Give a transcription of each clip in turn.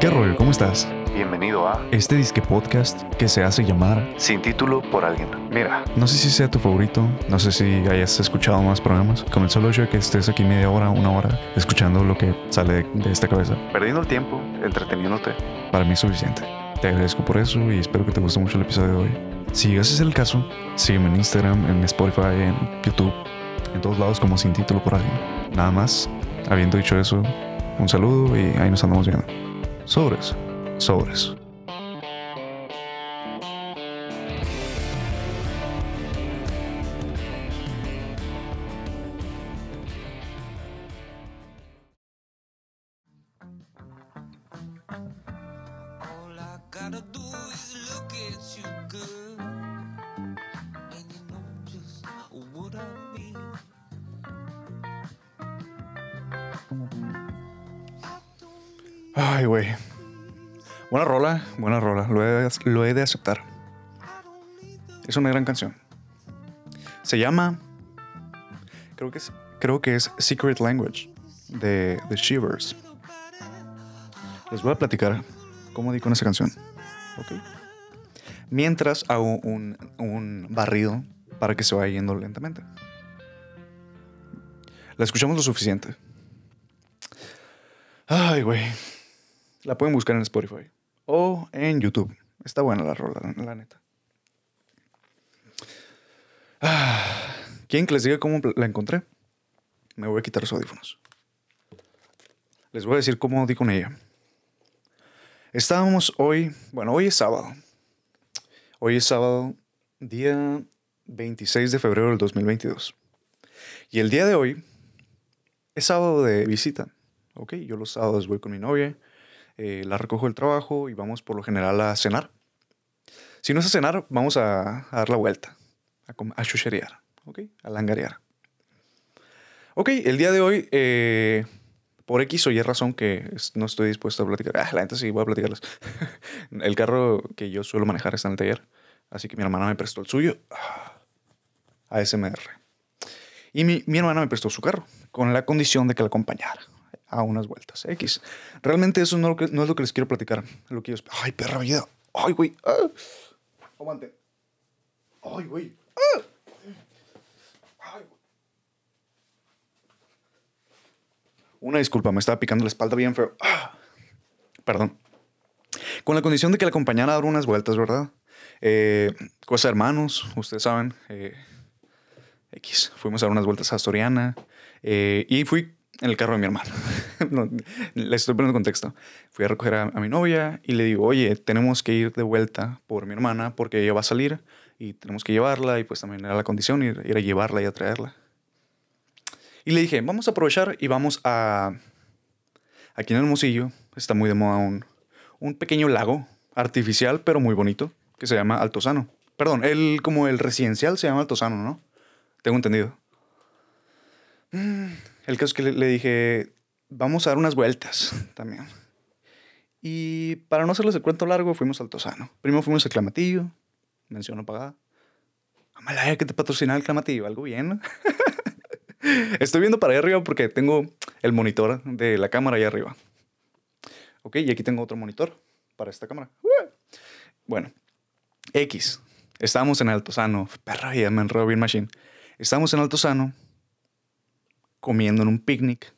¿Qué rollo? ¿Cómo estás? Bienvenido a Este disque podcast que se hace llamar. Sin título por alguien. Mira, No sé si sea tu favorito, no sé si hayas escuchado más programas, con el solo hecho de que estés aquí media hora, una hora, escuchando lo que sale de, esta cabeza. perdiendo el tiempo, entreteniéndote. Para mí es suficiente. Te agradezco por eso y espero que te guste mucho el episodio de hoy. Si ese es el caso, sígueme en Instagram, en Spotify, en YouTube, en todos lados como sin título por alguien. Nada más, habiendo dicho eso, un saludo y ahí nos andamos viendo. Sobres, sobres. Ay, güey. Buena rola, buena rola. Lo he, de- aceptar. Es una gran canción. Se llama. Creo que es, creo que es Secret Language de The Shivers. Les voy a platicar cómo di con esa canción. Ok. Mientras hago un, un barrido para que se vaya yendo lentamente. La escuchamos lo suficiente. Ay, güey. La pueden buscar en Spotify o en YouTube. Está buena la rola, la, neta. Ah, ¿Quieren que les diga cómo la encontré? Me voy a quitar los audífonos. Les voy a decir cómo di con ella. Estábamos hoy, bueno, hoy es sábado. Hoy es sábado, día 26 de febrero del 2022. Y el día de hoy es sábado de visita. Ok, yo los sábados voy con mi novia, eh, la recojo del trabajo y vamos por lo general a cenar. Si no es a cenar, vamos a, dar la vuelta, a, a chucherear, ok, a langarear. Ok, el día de hoy, eh, por X o Y razón que no estoy dispuesto a platicar. Ah, la neta sí, voy a platicarles. el carro que yo suelo manejar está en el taller, así que mi hermana me prestó el suyo. Ah, ASMR. Y mi, mi hermana me prestó su carro, con la condición de que la acompañara a unas vueltas X. Realmente eso no, es lo que- les quiero platicar. Lo que. Ay, perra vida. Ay, güey. Ah. Aguante. Ay, güey. Ah. Ay. Una disculpa, me estaba picando la espalda bien feo. Ah. Perdón. Con la condición de que la acompañara a dar unas vueltas, ¿verdad? Eh, cosa hermanos, ustedes saben. eh, X. Fuimos a dar unas vueltas a Astoriana. eh, y fui en el carro de mi hermano. no, le estoy poniendo contexto. Fui a recoger a, a mi novia y le digo, oye, tenemos que ir de vuelta por mi hermana porque ella va a salir y tenemos que llevarla y pues también era la condición ir, ir a llevarla y a traerla. Y le dije, vamos a aprovechar y vamos a... Aquí en Hermosillo está muy de moda un, un pequeño lago artificial pero muy bonito que se llama Altozano. Perdón, el, como el residencial se llama Altozano, ¿no? Tengo entendido. Mm, El caso es que le, dije, vamos a dar unas vueltas también. Y para no hacerles el cuento largo, fuimos al Tosano. Primero fuimos al Clamatillo, mención no pagada. Amalaya, que te patrocina el Clamatillo, algo bien. Estoy viendo para allá arriba porque tengo el monitor de la cámara allá arriba. Ok, y aquí tengo otro monitor para esta cámara. Bueno, X. Estábamos en Altozano. Perra, ya me enredo bien machine. Estábamos en Altozano comiendo en un picnic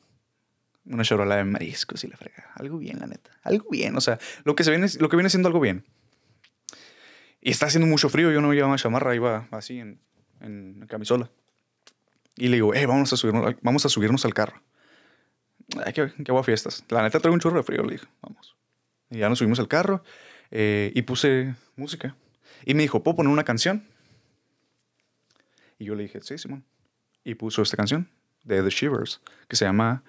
una charola de mariscos y la frega. Algo bien, la neta. Algo bien. O sea, lo que, se viene, lo que viene siendo algo bien. Y está haciendo mucho frío. Yo no llevaba chamarra, iba así en, en camisola. Y le digo, eh, vamos a subirnos, vamos a subirnos al carro. Ay, qué, qué agua fiestas. La neta traigo un chorro de frío, le dije, vamos. Y ya nos subimos al carro eh, y puse música. Y me dijo, ¿puedo poner una canción? Y yo le dije, sí, Simón. Y puso esta canción de The Shivers que se llama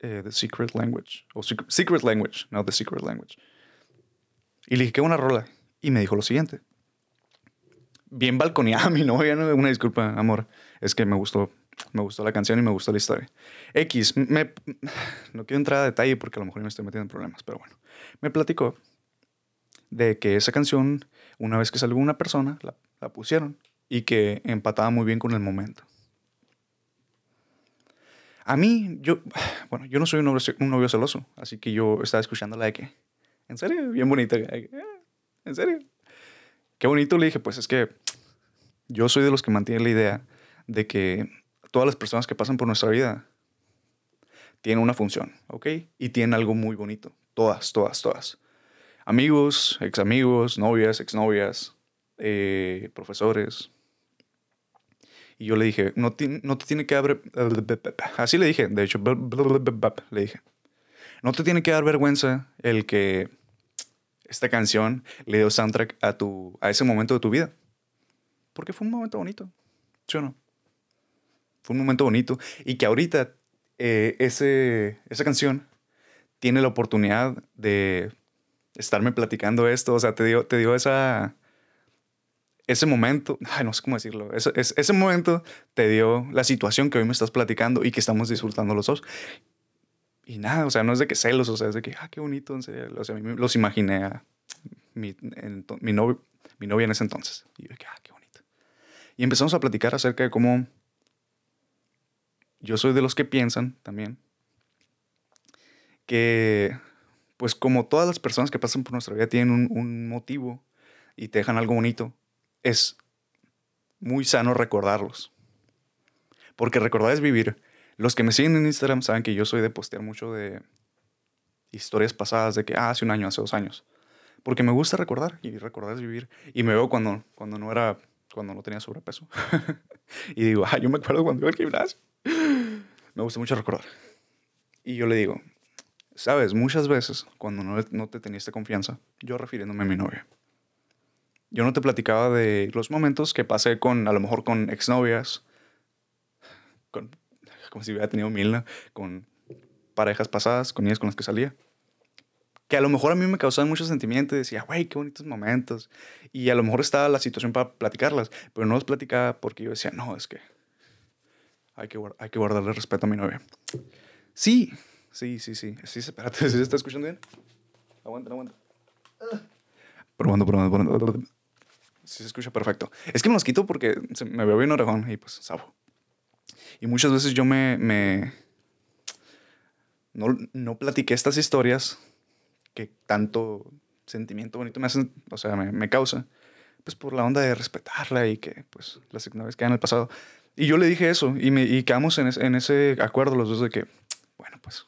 eh, The Secret Language. O Secret, Secret Language, no The Secret Language. Y le dije, qué buena rola. Y me dijo lo siguiente. Bien balconeada mi novia, ¿no? Una disculpa, amor. Es que me gustó, me gustó la canción y me gustó la historia. X, me, no quiero entrar a detalle porque a lo mejor me estoy metiendo en problemas, pero bueno. Me platicó de que esa canción, una vez que salió una persona, la, la pusieron y que empataba muy bien con el momento. A mí, yo, bueno, yo no soy un novio, celoso, así que yo estaba escuchando la de que, ¿En serio? Bien bonita. "Eh, ¿En serio? Qué bonito. Le dije, pues es que yo soy de los que mantiene la idea de que todas las personas que pasan por nuestra vida tienen una función, ¿ok? Y tienen algo muy bonito. Todas, todas, todas. Amigos, ex amigos, novias, exnovias, eh, profesores. Y yo le dije, no, ti- no te tiene que dar... Así le dije, de hecho, le dije. No te tiene que dar vergüenza el que esta canción le dio soundtrack a, tu, a ese momento de tu vida. Porque fue un momento bonito. ¿Sí o no? Fue un momento bonito. Y que ahorita eh, ese, esa canción tiene la oportunidad de estarme platicando esto. O sea, te dio, te dio esa... Ese momento, no sé cómo decirlo. Ese, ese, momento te dio la situación que hoy me estás platicando y que estamos disfrutando los dos. Y nada, o sea, no es de que celos, o sea, es de que, ah, qué bonito, en serio. O sea, a mí los imaginé a mi, en- mi, novio, mi novia en ese entonces. Y yo que, ah, qué bonito. Y empezamos a platicar acerca de cómo yo soy de los que piensan también que, pues como todas las personas que pasan por nuestra vida tienen un, un motivo y te dejan algo bonito, es muy sano recordarlos. Porque recordar es vivir. Los que me siguen en Instagram saben que yo soy de postear mucho de historias pasadas, de que ah, hace un año, hace dos años. Porque me gusta recordar y recordar es vivir. Y me veo cuando, cuando no era, cuando no tenía sobrepeso. y digo, ah, yo me acuerdo cuando iba al gimnasio. me gusta mucho recordar. Y yo le digo, sabes, muchas veces cuando no, no te tenía esta confianza, yo refiriéndome a mi novia, yo no te platicaba de los momentos que pasé con, a lo mejor con exnovias, con, como si hubiera tenido mil, ¿no? con parejas pasadas, con ellas con las que salía. Que a lo mejor a mí me causaban mucho sentimiento y decía, güey, qué bonitos momentos. Y a lo mejor estaba la situación para platicarlas, pero no los platicaba porque yo decía, no, es que hay que, hay que guardarle respeto a mi novia. Sí, sí, sí, sí. Sí, espérate, ¿sí se está escuchando bien? Aguanta, aguanta. Probando, probando, probando. Se escucha perfecto. Es que me los quito porque me veo bien orejón y pues sabo. Y muchas veces yo me... no, no platiqué estas historias que tanto sentimiento bonito me hacen, o sea, me, me causa, pues por la onda de respetarla y que pues las exnovias quedan en el pasado. Y yo le dije eso y, me, y quedamos en, en ese acuerdo los dos de que, bueno, pues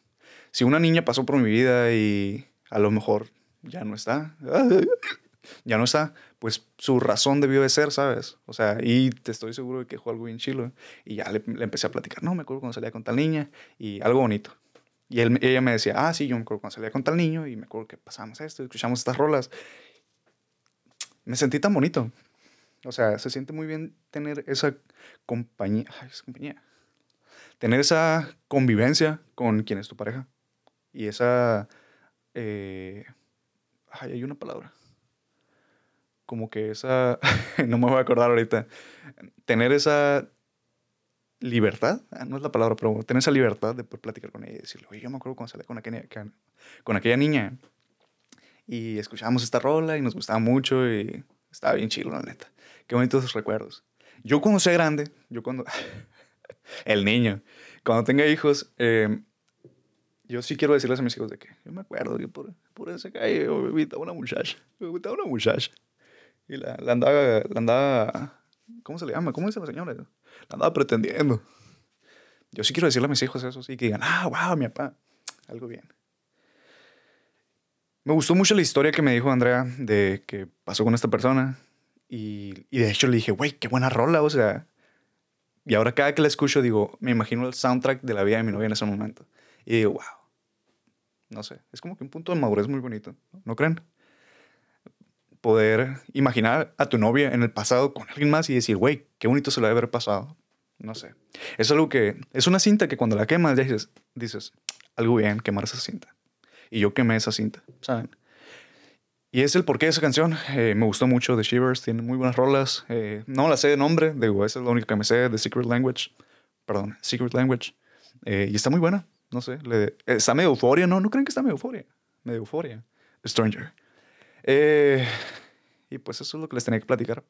si una niña pasó por mi vida y a lo mejor ya no está, ya no está, pues su razón debió de ser, ¿sabes? O sea, y te estoy seguro de que fue algo bien chilo. Y ya le, le empecé a platicar, no, me acuerdo cuando salía con tal niña y algo bonito. Y él, ella me decía, ah, sí, yo me acuerdo cuando salía con tal niño y me acuerdo que pasamos esto, escuchamos estas rolas. Me sentí tan bonito. O sea, se siente muy bien tener esa compañía, ay, esa compañía, tener esa convivencia con quien es tu pareja y esa, eh, ay, hay una palabra, como que esa, no me voy a acordar ahorita, tener esa libertad, ah, no es la palabra, pero tener esa libertad de poder platicar con ella y decirle, oye, yo me acuerdo cuando salí con aquella, con aquella niña y escuchábamos esta rola y nos gustaba mucho y estaba bien chido, la neta. Qué bonitos recuerdos. Yo cuando sea grande, yo cuando... el niño, cuando tenga hijos, eh, yo sí quiero decirles a mis hijos de que yo me acuerdo que por, por esa calle yo invitaba una muchacha, yo invitaba una muchacha. Y la, la andaba, la andaba, ¿cómo se le llama? ¿Cómo dice la señora? La andaba pretendiendo. Yo sí quiero decirle a mis hijos eso, sí, que digan, ah, wow, mi papá, algo bien. Me gustó mucho la historia que me dijo Andrea de que pasó con esta persona. Y, de hecho le dije, güey, qué buena rola, o sea. Y ahora cada que la escucho digo, me imagino el soundtrack de la vida de mi novia en ese momento. Y digo, wow. No sé, es como que un punto de madurez muy bonito, ¿no creen? Poder imaginar a tu novia en el pasado con alguien más y decir, güey, qué bonito se lo debe haber pasado. No sé. Es algo que, es una cinta que cuando la quemas dices, dices, algo bien, quemar esa cinta. Y yo quemé esa cinta, ¿saben? Y es el porqué de esa canción. Eh, me gustó mucho The Shivers, tiene muy buenas rolas. Eh, no la sé de nombre, digo, esa es la única que me sé, The Secret Language. Perdón, Secret Language. Eh, y está muy buena, no sé. le- está medio euforia, ¿no? ¿No creen que está medio euforia? Medio euforia. Stranger. Eh, y pues eso es lo que les tenía que platicar.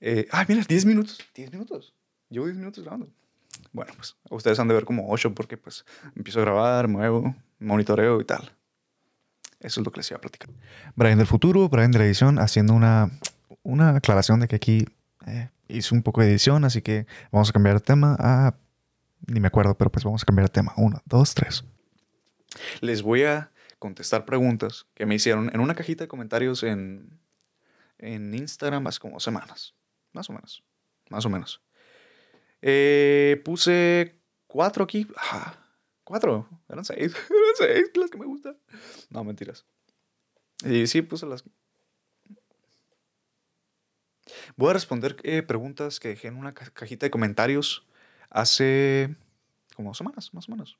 Eh, ah, mira, 10 minutos. 10 minutos. Llevo 10 minutos grabando. Bueno, pues ustedes han de ver como 8 porque pues empiezo a grabar, muevo, monitoreo y tal. Eso es lo que les iba a platicar. Brian del futuro, Brian de la edición, haciendo una, una aclaración de que aquí eh, hice un poco de edición, así que vamos a cambiar de tema a... Ni me acuerdo, pero pues vamos a cambiar de tema. Uno, dos, tres. Les voy a contestar preguntas que me hicieron en una cajita de comentarios en, en Instagram hace como semanas. Más o menos. Más o menos. Eh, puse cuatro aquí. Ah, cuatro. Eran seis. Eran seis las que me gustan. No, mentiras. Sí, puse las. Voy a responder eh, preguntas que dejé en una ca- cajita de comentarios hace como semanas, más o menos.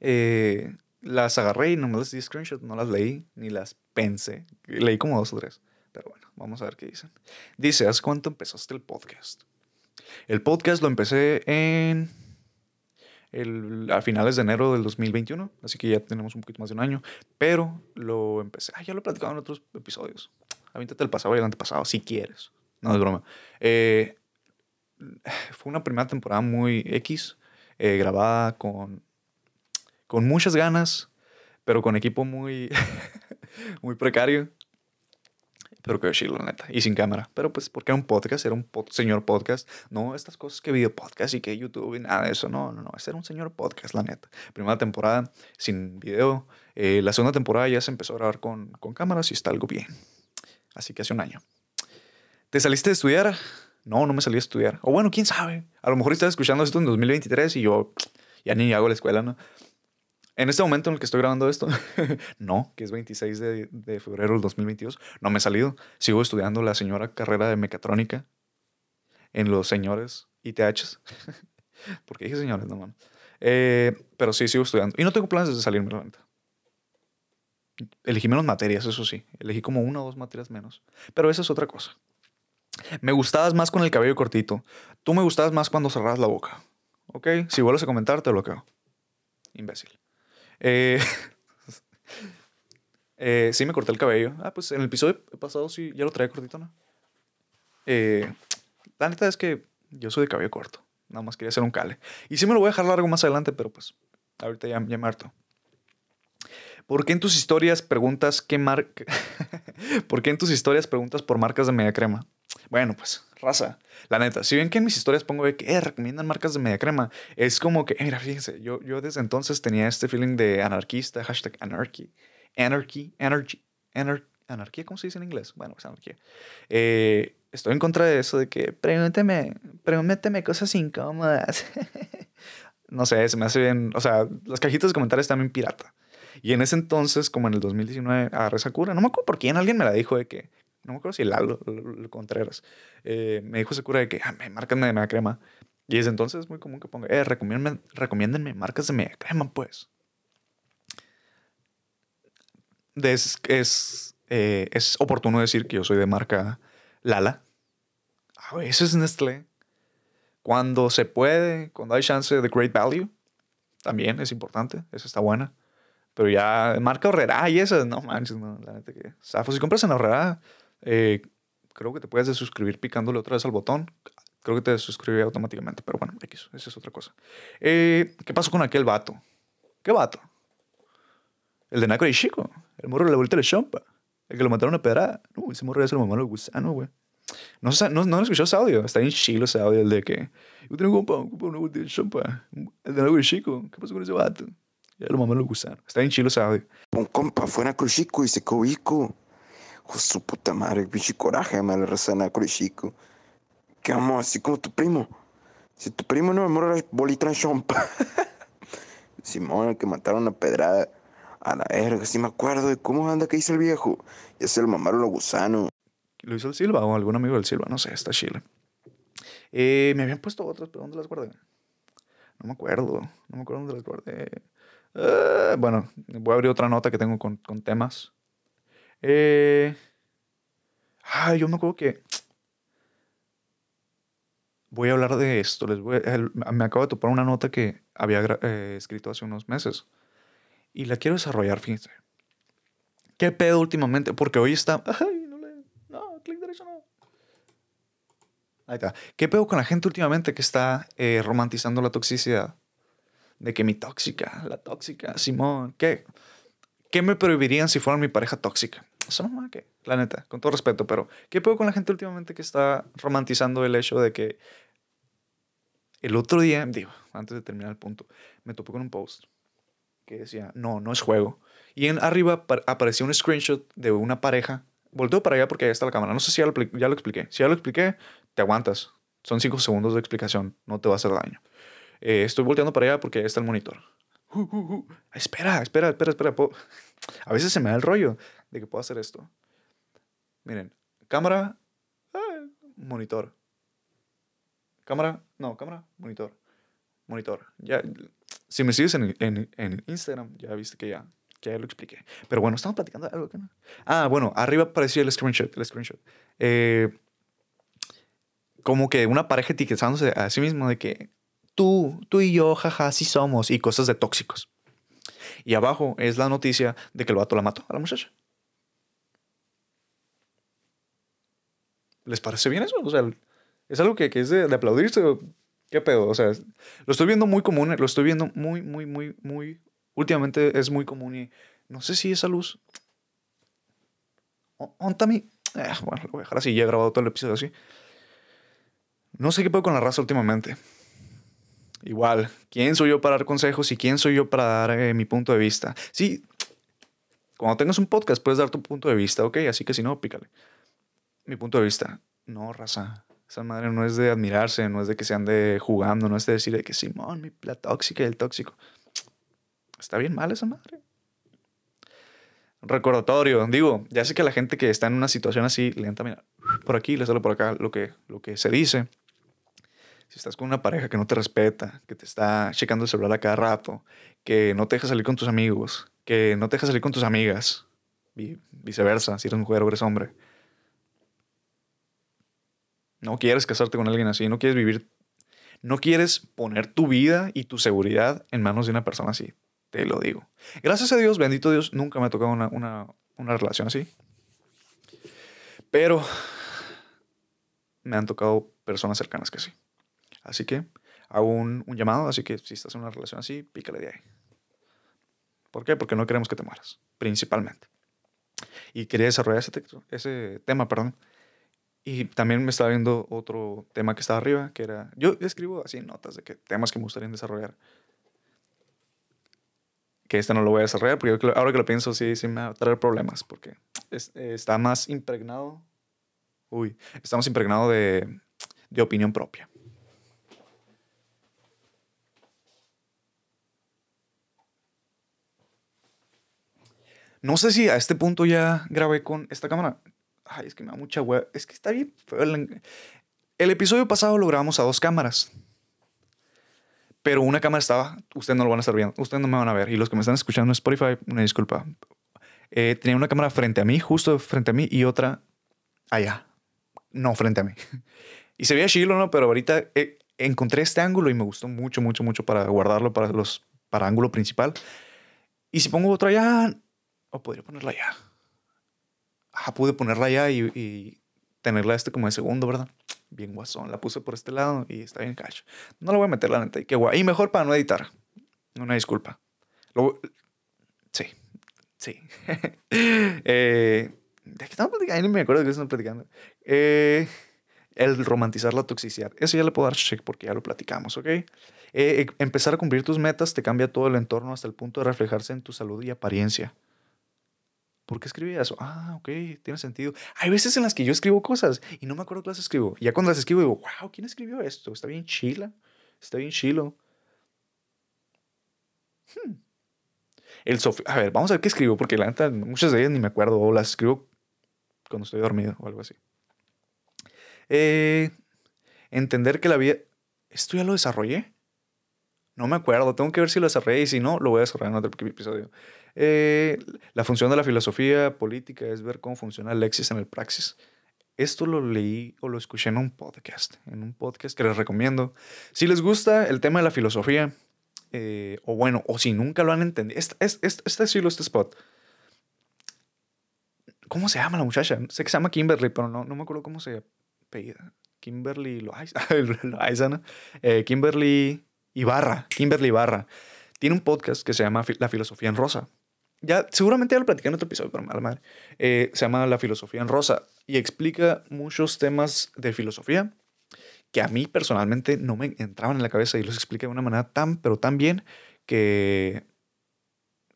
Eh, las agarré y no me las di screenshot, no las leí, ni las pensé. Leí como dos o tres. Pero bueno, vamos a ver qué dicen. Dice, ¿hace cuánto empezaste el podcast? El podcast lo empecé en el, a finales de enero del 2021, así que ya tenemos un poquito más de un año, pero lo empecé, ah, ya lo he platicado en otros episodios. Avíntate el pasado y el antepasado, si quieres. No es broma. Eh, fue una primera temporada muy X, eh, grabada con, con muchas ganas, pero con equipo muy, muy precario. Pero que la neta. Y sin cámara. Pero pues, porque era un podcast, era un pod- señor podcast. No estas cosas que video podcast y que YouTube y nada de eso. No, no, no. Era un señor podcast, la neta. Primera temporada sin video. Eh, la segunda temporada ya se empezó a grabar con, con cámaras y está algo bien. Así que hace un año. ¿Te saliste de estudiar? No, no me salí a estudiar. O bueno, quién sabe. A lo mejor estás escuchando esto en 2023 y yo ya ni hago la escuela, ¿no? En este momento en el que estoy grabando esto, no, que es 26 de, febrero del 2022, no me he salido. Sigo estudiando la señora carrera de mecatrónica en los señores ITHs. ¿Por qué dije señores? No, mames. Eh, pero sí, sigo estudiando. Y no tengo planes de salirme, la. Elegí menos materias, eso sí. Elegí como una o dos materias menos. Pero esa es otra cosa. Me gustabas más con el cabello cortito. Tú me gustabas más cuando cerrabas la boca. ¿Ok? Si vuelves a comentar, te bloqueo. Imbécil. Eh, eh, sí, me corté el cabello. Ah, pues en el episodio pasado sí, ya lo traía cortito, ¿no? Eh, la neta es que yo soy de cabello corto. Nada más quería hacer un cale. Y sí me lo voy a dejar largo más adelante, pero pues ahorita ya, ya me harto. ¿Por qué en tus historias preguntas qué marca... ¿Por qué en tus historias preguntas por marcas de media crema? Bueno, pues, raza. La neta, si ven que en mis historias pongo de que eh, recomiendan marcas de media crema, es como que, mira, fíjense, yo, yo desde entonces tenía este feeling de anarquista, hashtag anarchy, anarchy, energy, anar- anarquía, ¿cómo se dice en inglés? Bueno, pues anarquía. Eh, estoy en contra de eso de que pregúnteme, pregúnteme cosas incómodas. no sé, se me hace bien, o sea, las cajitas de comentarios bien pirata. Y en ese entonces, como en el 2019, agarré esa cura. No me acuerdo por quién, alguien me la dijo de que, no me acuerdo si Lalo, Lalo Contreras, eh, me dijo esa cura de que, ah, me márcame de media crema. Y desde entonces es muy común que ponga, eh, recomiéndenme, recomiéndenme marcas de media crema, pues. Es, es, eh, es oportuno decir que yo soy de marca Lala. A veces Nestlé. Cuando se puede, cuando hay chance de Great Value, también es importante. Esa está buena. Pero ya marca Horrera y esas, no manches, no, la neta que. Zafo, si compras en Horrera, eh, creo que te puedes desuscribir picándole otra vez al botón. Creo que te desuscribí automáticamente, pero bueno, X, esa es otra cosa. Eh, ¿Qué pasó con aquel vato? ¿Qué vato? El de Naco y Chico, el morro de la vuelta de Chompa, el que lo mataron a pedrada. No, ese morro ya se lo mamaron el gusano, güey. No, no, no escuchó ese audio, está bien chilo ese audio, el de que yo tengo un compa, un compa, una vuelta de Chompa, el de Naco y Chico. ¿Qué pasó con ese vato? Ya lo mamaron el gusano. Está bien chilo ese audio. Un compa fue a Chico y se quedó De su puta madre, pinche coraje, me la raza de Chico. Que vamos, así como tu primo. Si tu primo no me morra la bolita de chompa. Simón, el que mataron a pedrada. A la verga, sí me acuerdo de cómo anda que hizo el viejo. Ya se lo mamaron los gusanos. ¿Lo hizo el Silva o algún amigo del Silva? No sé, está chile. Eh, me habían puesto otras, pero ¿dónde las guardé? No me acuerdo. No me acuerdo dónde las guardé. Eh, bueno, voy a abrir otra nota que tengo con, con temas. Eh, ay, yo me acuerdo que. Voy a hablar de esto. Les voy me acabo de topar una nota que había eh, escrito hace unos meses. Y la quiero desarrollar, fíjense. ¿Qué pedo últimamente? Porque hoy está. Ay, no le. No, clic derecho no. Ahí está. ¿Qué pedo con la gente últimamente que está eh, romantizando la toxicidad? De que mi tóxica, la tóxica, Simón. ¿Qué, ¿qué me prohibirían si fueran mi pareja tóxica? Eso no que, la neta, con todo respeto, pero ¿qué puedo con la gente últimamente que está romantizando el hecho de que el otro día, digo, antes de terminar el punto, me topé con un post que decía, no, no es juego. Y en arriba pa- aparecía un screenshot de una pareja. Volteo para allá porque ahí está la cámara. No sé si ya lo, ya lo expliqué. Si ya lo expliqué, te aguantas. Son cinco segundos de explicación. No te va a hacer daño. Eh, estoy volteando para allá porque ahí está el monitor. Espera, espera, espera, espera. A veces se me da el rollo de que puedo hacer esto. Miren, cámara, ah, monitor. Cámara, no, cámara, monitor. Monitor. Ya, si me sigues en, en, Instagram, ya viste que ya, que ya lo expliqué. Pero bueno, estamos platicando de algo que no. Ah, bueno, arriba aparecía el screenshot. El screenshot. Eh, como que una pareja etiquetándose a sí mismo de que tú, tú y yo, jaja, sí somos, y cosas de tóxicos. Y abajo es la noticia de que el vato la mató a la muchacha. ¿Les parece bien eso? O sea, es algo que, que es de, de aplaudirse. ¿Qué pedo? O sea, lo estoy viendo muy común, lo estoy viendo muy, muy, muy, muy. Últimamente es muy común y no sé si esa luz. O- ¿Onta mi? Eh, bueno, lo voy a dejar así. Ya he grabado todo el episodio así. No sé qué pedo con la raza últimamente. Igual, ¿quién soy yo para dar consejos y quién soy yo para dar eh, mi punto de vista? Sí, cuando tengas un podcast puedes dar tu punto de vista, ¿ok? Así que si no, pícale. Mi punto de vista, no, raza. Esa madre no es de admirarse, no es de que se ande jugando, no es de decir de que Simón, la tóxica y el tóxico. Está bien mal esa madre. Recordatorio, digo, ya sé que la gente que está en una situación así, lenta, mira, por aquí, le sale por acá lo que, lo que se dice. Si estás con una pareja que no te respeta, que te está checando el celular a cada rato, que no te deja salir con tus amigos, que no te deja salir con tus amigas, vi- viceversa, si eres mujer o eres hombre. No quieres casarte con alguien así, no quieres vivir, no quieres poner tu vida y tu seguridad en manos de una persona así, te lo digo. Gracias a Dios, bendito Dios, nunca me ha tocado una, una, una relación así. Pero me han tocado personas cercanas que sí. Así que hago un, un llamado, así que si estás en una relación así, pícale de ahí. ¿Por qué? Porque no queremos que te mueras, principalmente. Y quería desarrollar ese, texto, ese tema, perdón. Y también me estaba viendo otro tema que estaba arriba, que era... Yo escribo así notas de que temas que me gustaría desarrollar. Que este no lo voy a desarrollar, porque yo ahora que lo pienso, sí, sí me va a traer problemas, porque es- está más impregnado... Uy, estamos impregnados de, de opinión propia. No sé si a este punto ya grabé con esta cámara. Ay, es que me da mucha hueá. Es que está bien el episodio pasado lo grabamos a dos cámaras. Pero una cámara estaba. Ustedes no lo van a estar viendo. Ustedes no me van a ver. Y los que me están escuchando en Spotify, una disculpa. Eh, tenía una cámara frente a mí, justo frente a mí, y otra allá. No frente a mí. Y se veía chilo, ¿no? Pero ahorita eh, encontré este ángulo y me gustó mucho, mucho, mucho para guardarlo para los para ángulo principal. Y si pongo otra allá, o podría ponerla allá. Ah, pude ponerla allá y, y tenerla este como de segundo, ¿verdad? Bien guasón. La puse por este lado y está bien cacho. No la voy a meter, la neta. Y qué guay. Y mejor para no editar. Una disculpa. Sí. Sí. eh, ¿De qué estamos platicando? Ni me acuerdo de qué estamos platicando. Eh, el romantizar la toxicidad. Eso ya le puedo dar check porque ya lo platicamos, ¿ok? Eh, eh, empezar a cumplir tus metas te cambia todo el entorno hasta el punto de reflejarse en tu salud y apariencia. ¿Por qué escribí eso? Ah, ok, tiene sentido. Hay veces en las que yo escribo cosas y no me acuerdo qué las escribo. Ya cuando las escribo digo, wow, ¿quién escribió esto? Está bien chila. Está bien chilo. Hmm. El a ver, vamos a ver qué escribo, porque la neta, muchas de ellas ni me acuerdo, o las escribo cuando estoy dormido o algo así. Eh, entender que la vida. ¿Esto ya lo desarrollé? No me acuerdo, tengo que ver si lo desarrollé y si no, lo voy a desarrollar en otro episodio. Eh, la función de la filosofía política es ver cómo funciona el lexis en el praxis. Esto lo leí o lo escuché en un podcast, en un podcast que les recomiendo. Si les gusta el tema de la filosofía, eh, o bueno, o si nunca lo han entendido, este, este, este, este este spot. ¿Cómo se llama la muchacha? Sé que se llama Kimberly, pero no, no me acuerdo cómo se apellida. Kimberly Loaiza. Eh, Kimberly Ibarra, Kimberly Ibarra. Tiene un podcast que se llama La Filosofía en Rosa. Ya, seguramente ya lo platicé en otro episodio, pero mala madre. Eh, se llama La filosofía en rosa y explica muchos temas de filosofía que a mí personalmente no me entraban en la cabeza y los explica de una manera tan, pero tan bien que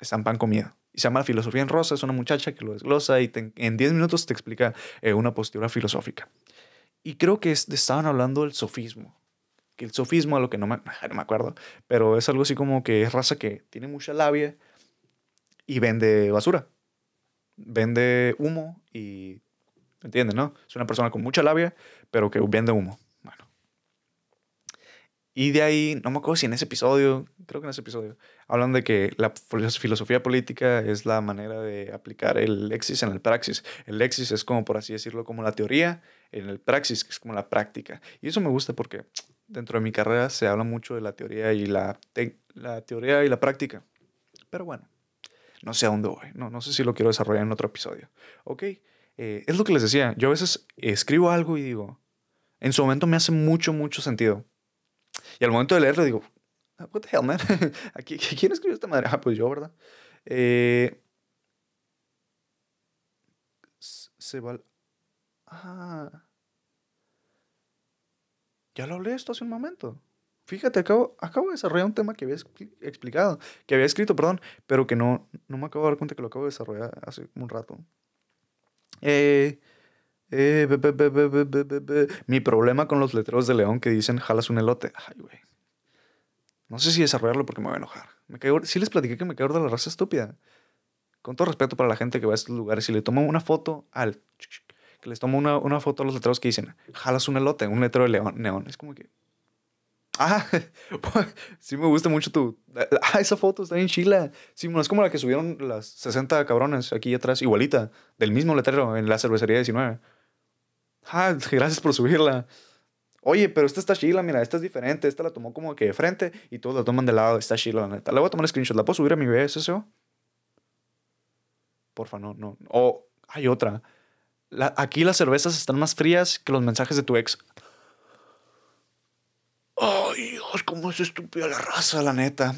están pan comida. Y se llama La filosofía en rosa, es una muchacha que lo desglosa y te- en 10 minutos te explica eh, una postura filosófica. Y creo que es- estaban hablando del sofismo. Que el sofismo, a lo que no me, no me acuerdo, pero es algo así como que es raza que tiene mucha labia y vende basura. Vende humo y... ¿Entiendes, no? Es una persona con mucha labia, pero que vende humo. Bueno. Y de ahí, no me acuerdo si en ese episodio, creo que en ese episodio, hablan de que la filo- filosofía política es la manera de aplicar el lexis en el praxis. El lexis es como, por así decirlo, como la teoría, en el praxis, que es como la práctica. Y eso me gusta porque dentro de mi carrera se habla mucho de la teoría y la, tec- la teoría y la práctica. Pero bueno, no sé a dónde voy. No, no sé si lo quiero desarrollar en otro episodio. Ok, eh, es lo que les decía. Yo a veces escribo algo y digo, en su momento me hace mucho, mucho sentido. Y al momento de leerlo digo, "Ah, what the hell, man? ¿A qui- qui- ¿Quién escribió esta madre? Ah, pues yo, ¿verdad? Eh, se va... Ah. Ya lo hablé esto hace un momento. Fíjate, acabo, acabo de desarrollar un tema que había expli- explicado, que había escrito, perdón, pero que no, no me acabo de dar cuenta que lo acabo de desarrollar hace un rato. Eh, eh, be- be- be. Mi problema con los letreros de León que dicen jalas un elote. Ay, güey. No sé si desarrollarlo porque me voy a enojar. Me caigo, sí les platiqué que me caigo de la raza estúpida. Con todo respeto para la gente que va a estos lugares, si le tomo una foto al... Que les tomo una, una foto a los letreros que dicen, jalas un elote, un letrero de león, neón. Es como que... Ah, sí me gusta mucho tu... Ah, esa foto está bien chila. Sí, es como la que subieron las 60 cabrones aquí atrás, igualita, del mismo letrero en la cervecería 19. Ah, gracias por subirla. Oye, pero esta está chila, mira, esta es diferente. Esta la tomó como que de frente y todos la toman de lado. Está chila, la neta. Le voy a tomar screenshot. ¿La puedo subir a mi BSSO? Porfa, no, no. O hay otra. La- aquí las cervezas están más frías que los mensajes de tu ex. Ay, Dios, cómo es estúpida la raza, la neta.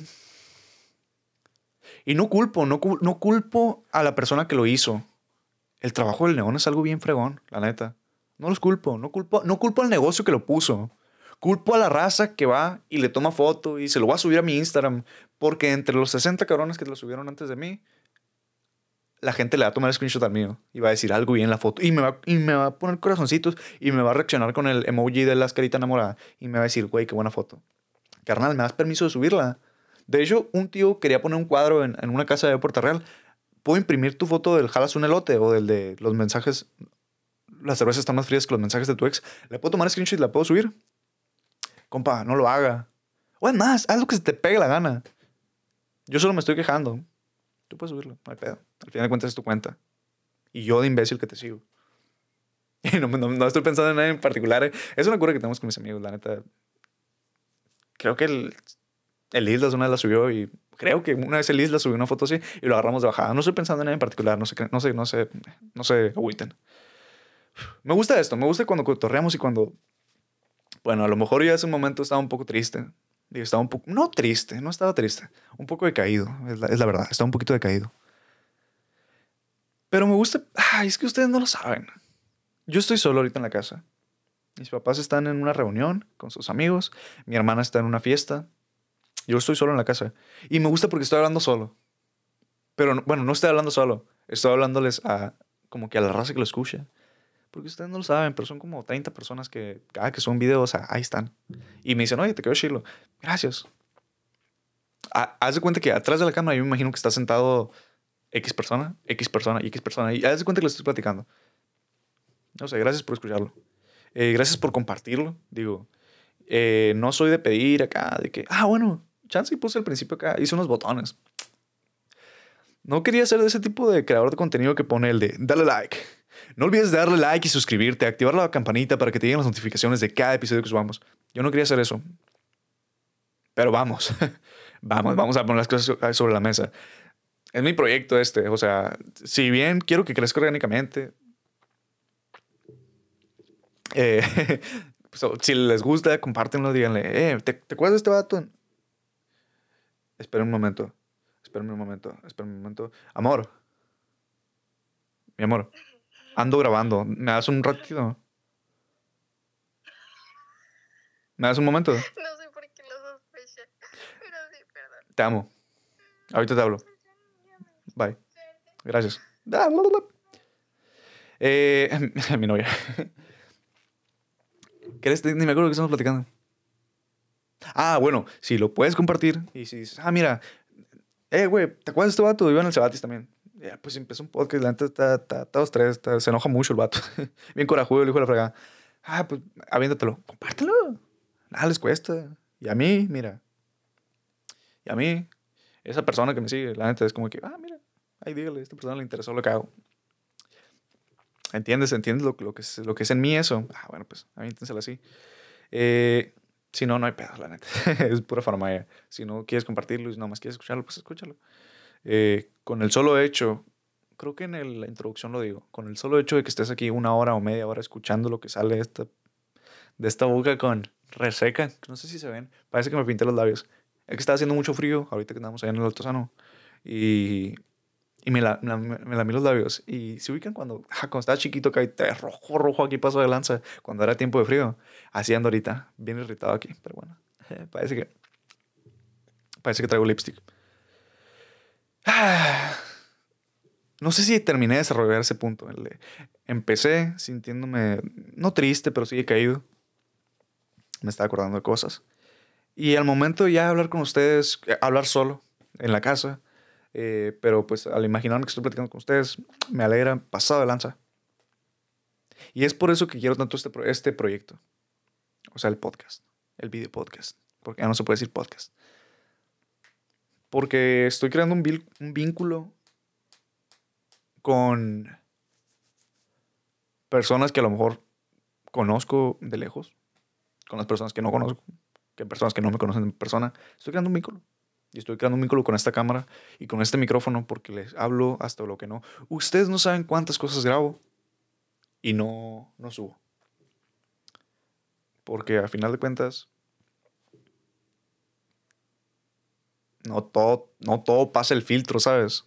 Y no culpo, no, no culpo a la persona que lo hizo. El trabajo del neón es algo bien fregón, la neta. No los culpo, no culpo, no culpo al negocio que lo puso. Culpo a la raza que va y le toma foto y se lo va a subir a mi Instagram. Porque entre los 60 cabrones que lo subieron antes de mí, la gente le va a tomar screenshot al mío y va a decir algo bien en la foto. Y me, va, y me va a poner corazoncitos y me va a reaccionar con el emoji de las caritas enamorada. Y me va a decir, güey, qué buena foto. Carnal, ¿me das permiso de subirla? De hecho, un tío quería poner un cuadro en, en una casa de Puerto Real. ¿Puedo imprimir tu foto del jalas un elote o del de los mensajes? Las cervezas están más frías que los mensajes de tu ex. ¿Le puedo tomar screenshot y la puedo subir? Compa, no lo haga. O es más, haz lo que se te pegue la gana. Yo solo me estoy quejando. Tú puedes subirlo, no hay pedo. Al final de cuentas es tu cuenta. Y yo de imbécil que te sigo. Y no, no- no estoy pensando en nada en particular. eh. Es una cura que tenemos con mis amigos, la neta. Creo que el, el Islas una vez la subió y creo que una vez el Islas subió una foto así y lo agarramos de bajada. No estoy pensando en nada en particular, no sé, no sé, no sé, no sé, agüiten. Me gusta esto, me gusta cuando cotorreamos y cuando, bueno, a lo mejor ya hace un momento estaba un poco triste. Digo, estaba un poco, no triste, no estaba triste, un poco decaído, es es la verdad, estaba un poquito decaído. Pero me gusta, ay, es que ustedes no lo saben. Yo estoy solo ahorita en la casa. Mis papás están en una reunión con sus amigos, mi hermana está en una fiesta, yo estoy solo en la casa. Y me gusta porque estoy hablando solo. Pero no- bueno, no estoy hablando solo, estoy hablándoles a como que a la raza que lo escucha. Porque ustedes no lo saben, pero son como 30 personas que cada que son videos, ah, ahí están. Y me dicen, oye, te quedó chilo. Gracias. Ah, haz de cuenta que atrás de la cámara yo me imagino que está sentado X persona, X persona y X persona. Y haz de cuenta que lo estoy platicando. No sé, gracias por escucharlo. Eh, gracias por compartirlo. Digo, eh, no soy de pedir acá, de que, ah, bueno, chance y puse al principio acá, hice unos botones. No quería ser de ese tipo de creador de contenido que pone el de dale like. No olvides de darle like y suscribirte, activar la campanita para que te lleguen las notificaciones de cada episodio que subamos. Yo no quería hacer eso. Pero vamos, vamos, vamos a poner las cosas sobre la mesa. Es mi proyecto este, o sea, si bien quiero que crezca orgánicamente, eh, pues, si les gusta, compártenlo, díganle, eh, ¿te, te acuerdas de este vato? Esperen un momento. Espérame un momento, espérame un momento. Amor. Mi amor. Ando grabando. ¿Me das un ratito? ¿Me das un momento? No sé por qué lo sospecha. Pero sí, perdón. Te amo. Ahorita te hablo. Bye. Gracias. Ah. Eh, mi novia. ¿Querés? Ni me acuerdo que estamos platicando. Ah, bueno, si lo puedes compartir y si dices, ah, mira, eh, güey, ¿te acuerdas de este vato? Iba en el Cebatis también. Pues empezó un podcast, la neta está, está, está dos, tres, está- se enoja mucho el vato. Bien corajudo, el hijo de la fregada. Ah, pues aviéntatelo. Compártelo. Nada les cuesta. Y a mí, mira. Y a mí, esa persona que me sigue, la neta es como que, ah, mira, ahí dígale, a esta persona le interesó lo que hago. ¿Entiendes? ¿Entiendes lo, lo que, es, lo que es en mí eso? Ah, bueno, pues aviéntenselo así. Eh, si no, no hay pedo, la neta. es pura farmacia. Si no quieres compartirlo y no más quieres escucharlo, pues escúchalo. Eh, con el solo hecho, creo que en el- la introducción lo digo, con el solo hecho de que estés aquí una hora o media hora escuchando lo que sale de esta, de esta boca con reseca, no sé si se ven, parece que me pinté los labios. Es que está haciendo mucho frío ahorita que andamos allá en el Altozano y, y me, la, me, me lamí los labios. Y se ubican cuando, ah, cuando estaba chiquito, que rojo, rojo aquí paso de lanza, cuando era tiempo de frío, así ando ahorita, bien irritado aquí, pero bueno, parece que, parece que traigo lipstick. No sé si terminé de desarrollar ese punto. empecé sintiéndome, no triste, pero sí he caído. Me estaba acordando de cosas. Y al momento ya hablar con ustedes, eh, hablar solo en la casa, eh, pero pues al imaginarme que estoy platicando con ustedes, me alegra pasado de lanza. Y es por eso que quiero tanto este, este proyecto. O sea, el podcast, el video podcast. Porque ya no se puede decir podcast. Porque estoy creando un, un vínculo con personas que a lo mejor conozco de lejos, con las personas que no conozco, que personas que no me conocen en persona. Estoy creando un vínculo. Y estoy creando un vínculo con esta cámara y con este micrófono porque les hablo hasta lo que no. Ustedes no saben cuántas cosas grabo y no, no subo. Porque a final de cuentas, no todo, no todo pasa el filtro, ¿sabes?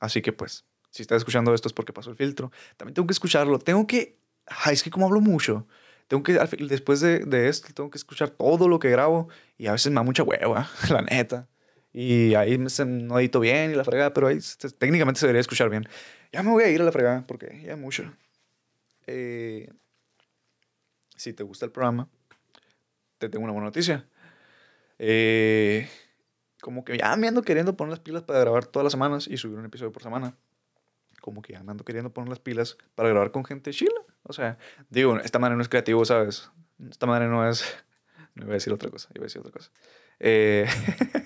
Así que pues, si estás escuchando esto es porque pasó el filtro. También tengo que escucharlo. Tengo que... Ay, es que como hablo mucho. Tengo que, después de, de esto, tengo que escuchar todo lo que grabo. Y a veces me da mucha hueva, la neta. Y ahí me- no edito bien y la fregada, pero ahí se- técnicamente se debería escuchar bien. Ya me voy a ir a la fregada porque ya mucho. Eh, si te gusta el programa, te tengo una buena noticia. Eh, como que ya me ando queriendo poner las pilas para grabar todas las semanas y subir un episodio por semana. Como que ya me ando queriendo poner las pilas para grabar con gente chila. O sea, digo, esta manera no es creativo, ¿sabes? Esta manera no es... No iba a decir otra cosa, iba a decir otra cosa. Eh,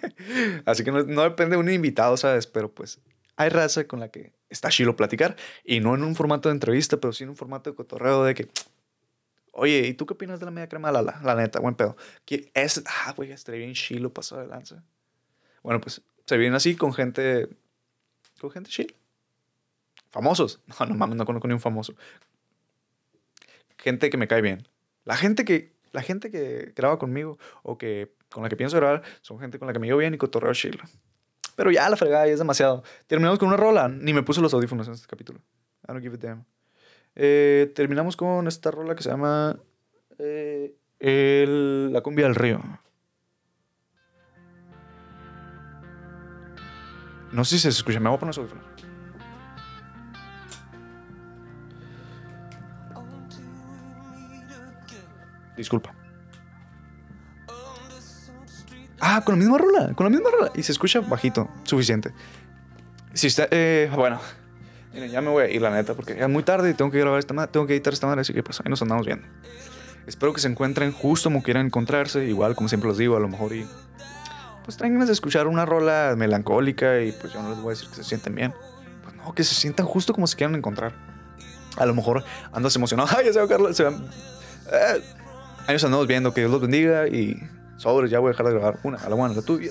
así que no, no depende de un invitado, ¿sabes? Pero pues hay raza con la que está chilo platicar. Y no en un formato de entrevista, pero sí en un formato de cotorreo de que... Oye, ¿y tú qué opinas de la media crema de Lala? La neta, buen pedo. Que es... Ah, güey, estaría bien chilo pasado de lanza. Bueno, pues se viene así con gente... Con gente chill. Famosos. No, no mames, no conozco ni un famoso. Gente que me cae bien. La gente que, la gente que graba conmigo o que con la que pienso grabar son gente con la que me llevo bien y cotorreo chill. Pero ya la fregada ya es demasiado. Terminamos con una rola. Ni me puse los audífonos en este capítulo. I don't give a damn. Eh, terminamos con esta rola que se llama eh, La cumbia del río. No sé si se escucha. Me voy a poner los audífonos. Disculpa. Ah, con la misma rola, con la misma rola. Y se escucha bajito, suficiente. Si está, eh, bueno, miren, ya me voy a ir, la neta, porque ya es muy tarde y tengo que grabar esta madre, tengo que editar esta madre, así que pues ahí nos andamos viendo. Espero que se encuentren justo como quieran encontrarse, igual como siempre los digo, a lo mejor y pues traen ganas de escuchar una rola melancólica y pues yo no les voy a decir que se sienten bien. Pues no, que se sientan justo como se quieran encontrar. A lo mejor andas emocionado. Ay, ya se va Carlos, se. Eh, ahí nos andamos viendo, que Dios los bendiga y sobres, ya voy a dejar de grabar una, a la buena, la tuya.